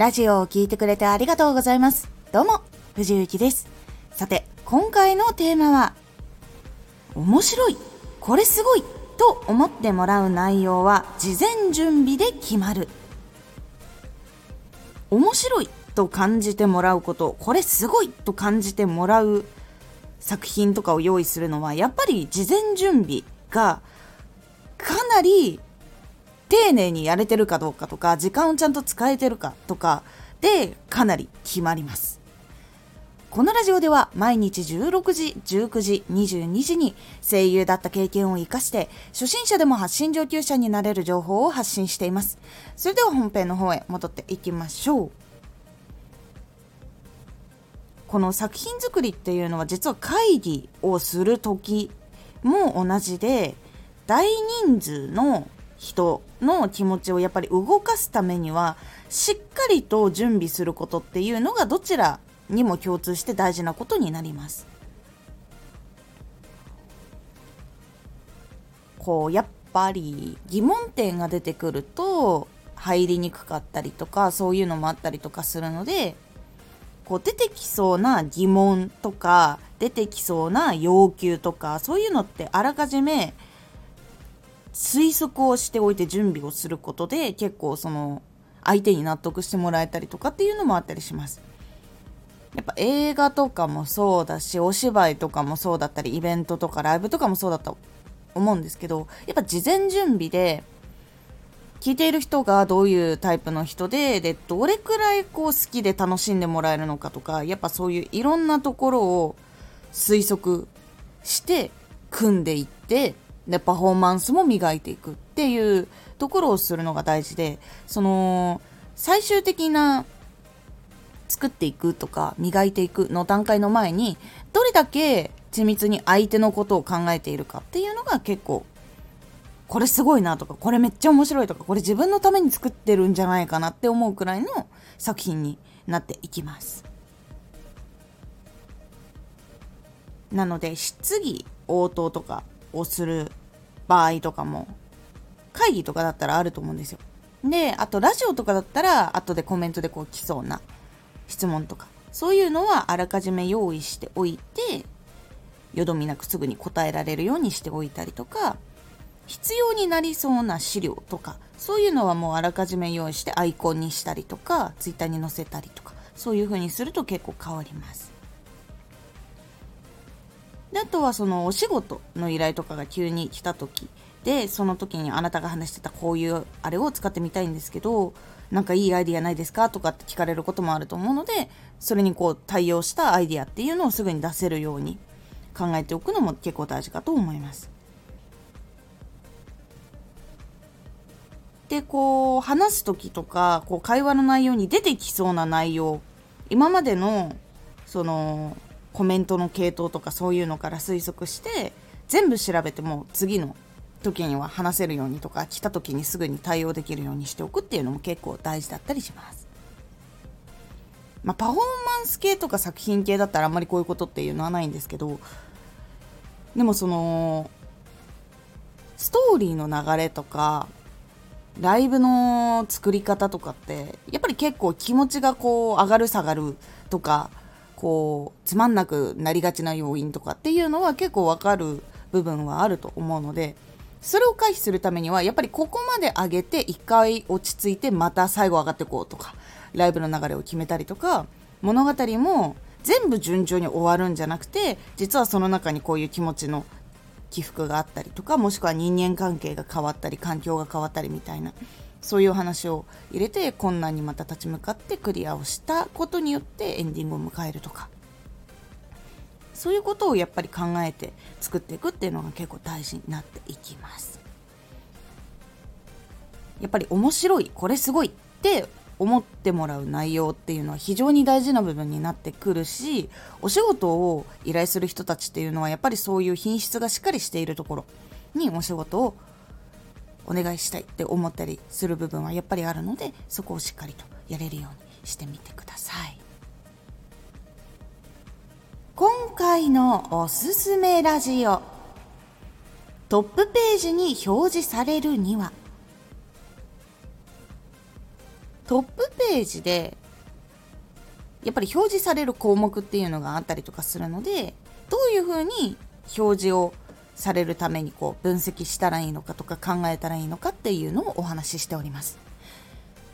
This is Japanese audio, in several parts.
ラジオを聴いてくれてありがとうございます。どうも、藤幸です。さて、今回のテーマは、面白い、これすごいと思ってもらう内容は事前準備で決まる。面白いと感じてもらうこと、これすごいと感じてもらう作品とかを用意するのは、やっぱり事前準備がかなり丁寧にやれてるかどうかとか時間をちゃんと使えてるかとかでかなり決まりますこのラジオでは毎日16時、19時、22時に声優だった経験を活かして初心者でも発信上級者になれる情報を発信しています。それでは本編の方へ戻っていきましょう。この作品作りっていうのは実は会議をする時も同じで大人数の人の気持ちをやっぱり動かすためにはしっかりと準備することっていうのがどちらにも共通して大事なことになります。こうやっぱり疑問点が出てくると入りにくかったりとかそういうのもあったりとかするのでこう出てきそうな疑問とか出てきそうな要求とかそういうのってあらかじめ推測をしておいて準備をすることで結構その相手に納得してもらえたりとかっていうのもあったりします。やっぱ映画とかもそうだしお芝居とかもそうだったりイベントとかライブとかもそうだと思うんですけどやっぱ事前準備で聞いている人がどういうタイプの人ででどれくらいこう好きで楽しんでもらえるのかとかやっぱそういういろんなところを推測して組んでいってでパフォーマンスも磨いていくっていうところをするのが大事でその最終的な作っていくとか磨いていくの段階の前にどれだけ緻密に相手のことを考えているかっていうのが結構これすごいなとかこれめっちゃ面白いとかこれ自分のために作ってるんじゃないかなって思うくらいの作品になっていきます。なので質疑応答とかをする場合とかも会議とかだったらあると思うんですよ。であとラジオとかだったら後でコメントでこう来そうな質問とか。そういうのはあらかじめ用意しておいてよどみなくすぐに答えられるようにしておいたりとか必要になりそうな資料とか。そういうのはもうあらかじめ用意してアイコンにしたりとかツイッターに載せたりとか。そういう風にすると結構変わります。であとはそのお仕事の依頼とかが急に来た時でその時にあなたが話してたこういうあれを使ってみたいんですけどなんかいいアイディアないですかとかって聞かれることもあると思うのでそれにこう対応したアイディアっていうのをすぐに出せるように考えておくのも結構大事かと思います。でこう話す時とかこう会話の内容に出てきそうな内容今までのそのコメントの系統とかそういうのから推測して全部調べても次の時には話せるようにとか来た時にすぐに対応できるようにしておくっていうのも結構大事だったりします。まあ、パフォーマンス系とか作品系だったらあんまりこういうことっていうのはないんですけどでもそのストーリーの流れとかライブの作り方とかってやっぱり結構気持ちがこう上がる下がるとかこうつまんなくなりがちな要因とかっていうのは結構わかる部分はあると思うのでそれを回避するためにはやっぱりここまで上げて一回落ち着いてまた最後上がっていこうとかライブの流れを決めたりとか物語も全部順調に終わるんじゃなくて実はその中にこういう気持ちの起伏があったりとかもしくは人間関係が変わったり環境が変わったりみたいなそういう話を入れて困難にまた立ち向かってクリアをしたことによってエンディングを迎えるとか。そういうことをやっぱり考えて作っていくっていうのが結構大事になっていきます。やっぱり面白いこれすごいって思ってもらう内容っていうのは非常に大事な部分になってくるしお仕事を依頼する人たちっていうのはやっぱりそういう品質がしっかりしているところにお仕事をお願いしたいって思ったりする部分はやっぱりあるのでそこをしっかりとやれるようにしてみてください。今回のおすすめラジオ。トップページに表示されるには。トップページでやっぱり表示される項目っていうのがあったりとかするのでどういうふうに表示をされるためにこう分析したらいいのかとか考えたらいいのかっていうのをお話ししております。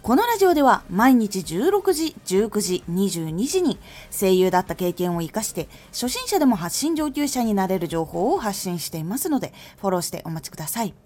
このラジオでは毎日16時、19時、22時に声優だった経験を活かして初心者でも発信上級者になれる情報を発信していますのでフォローしてお待ちください。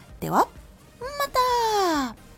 ではまた。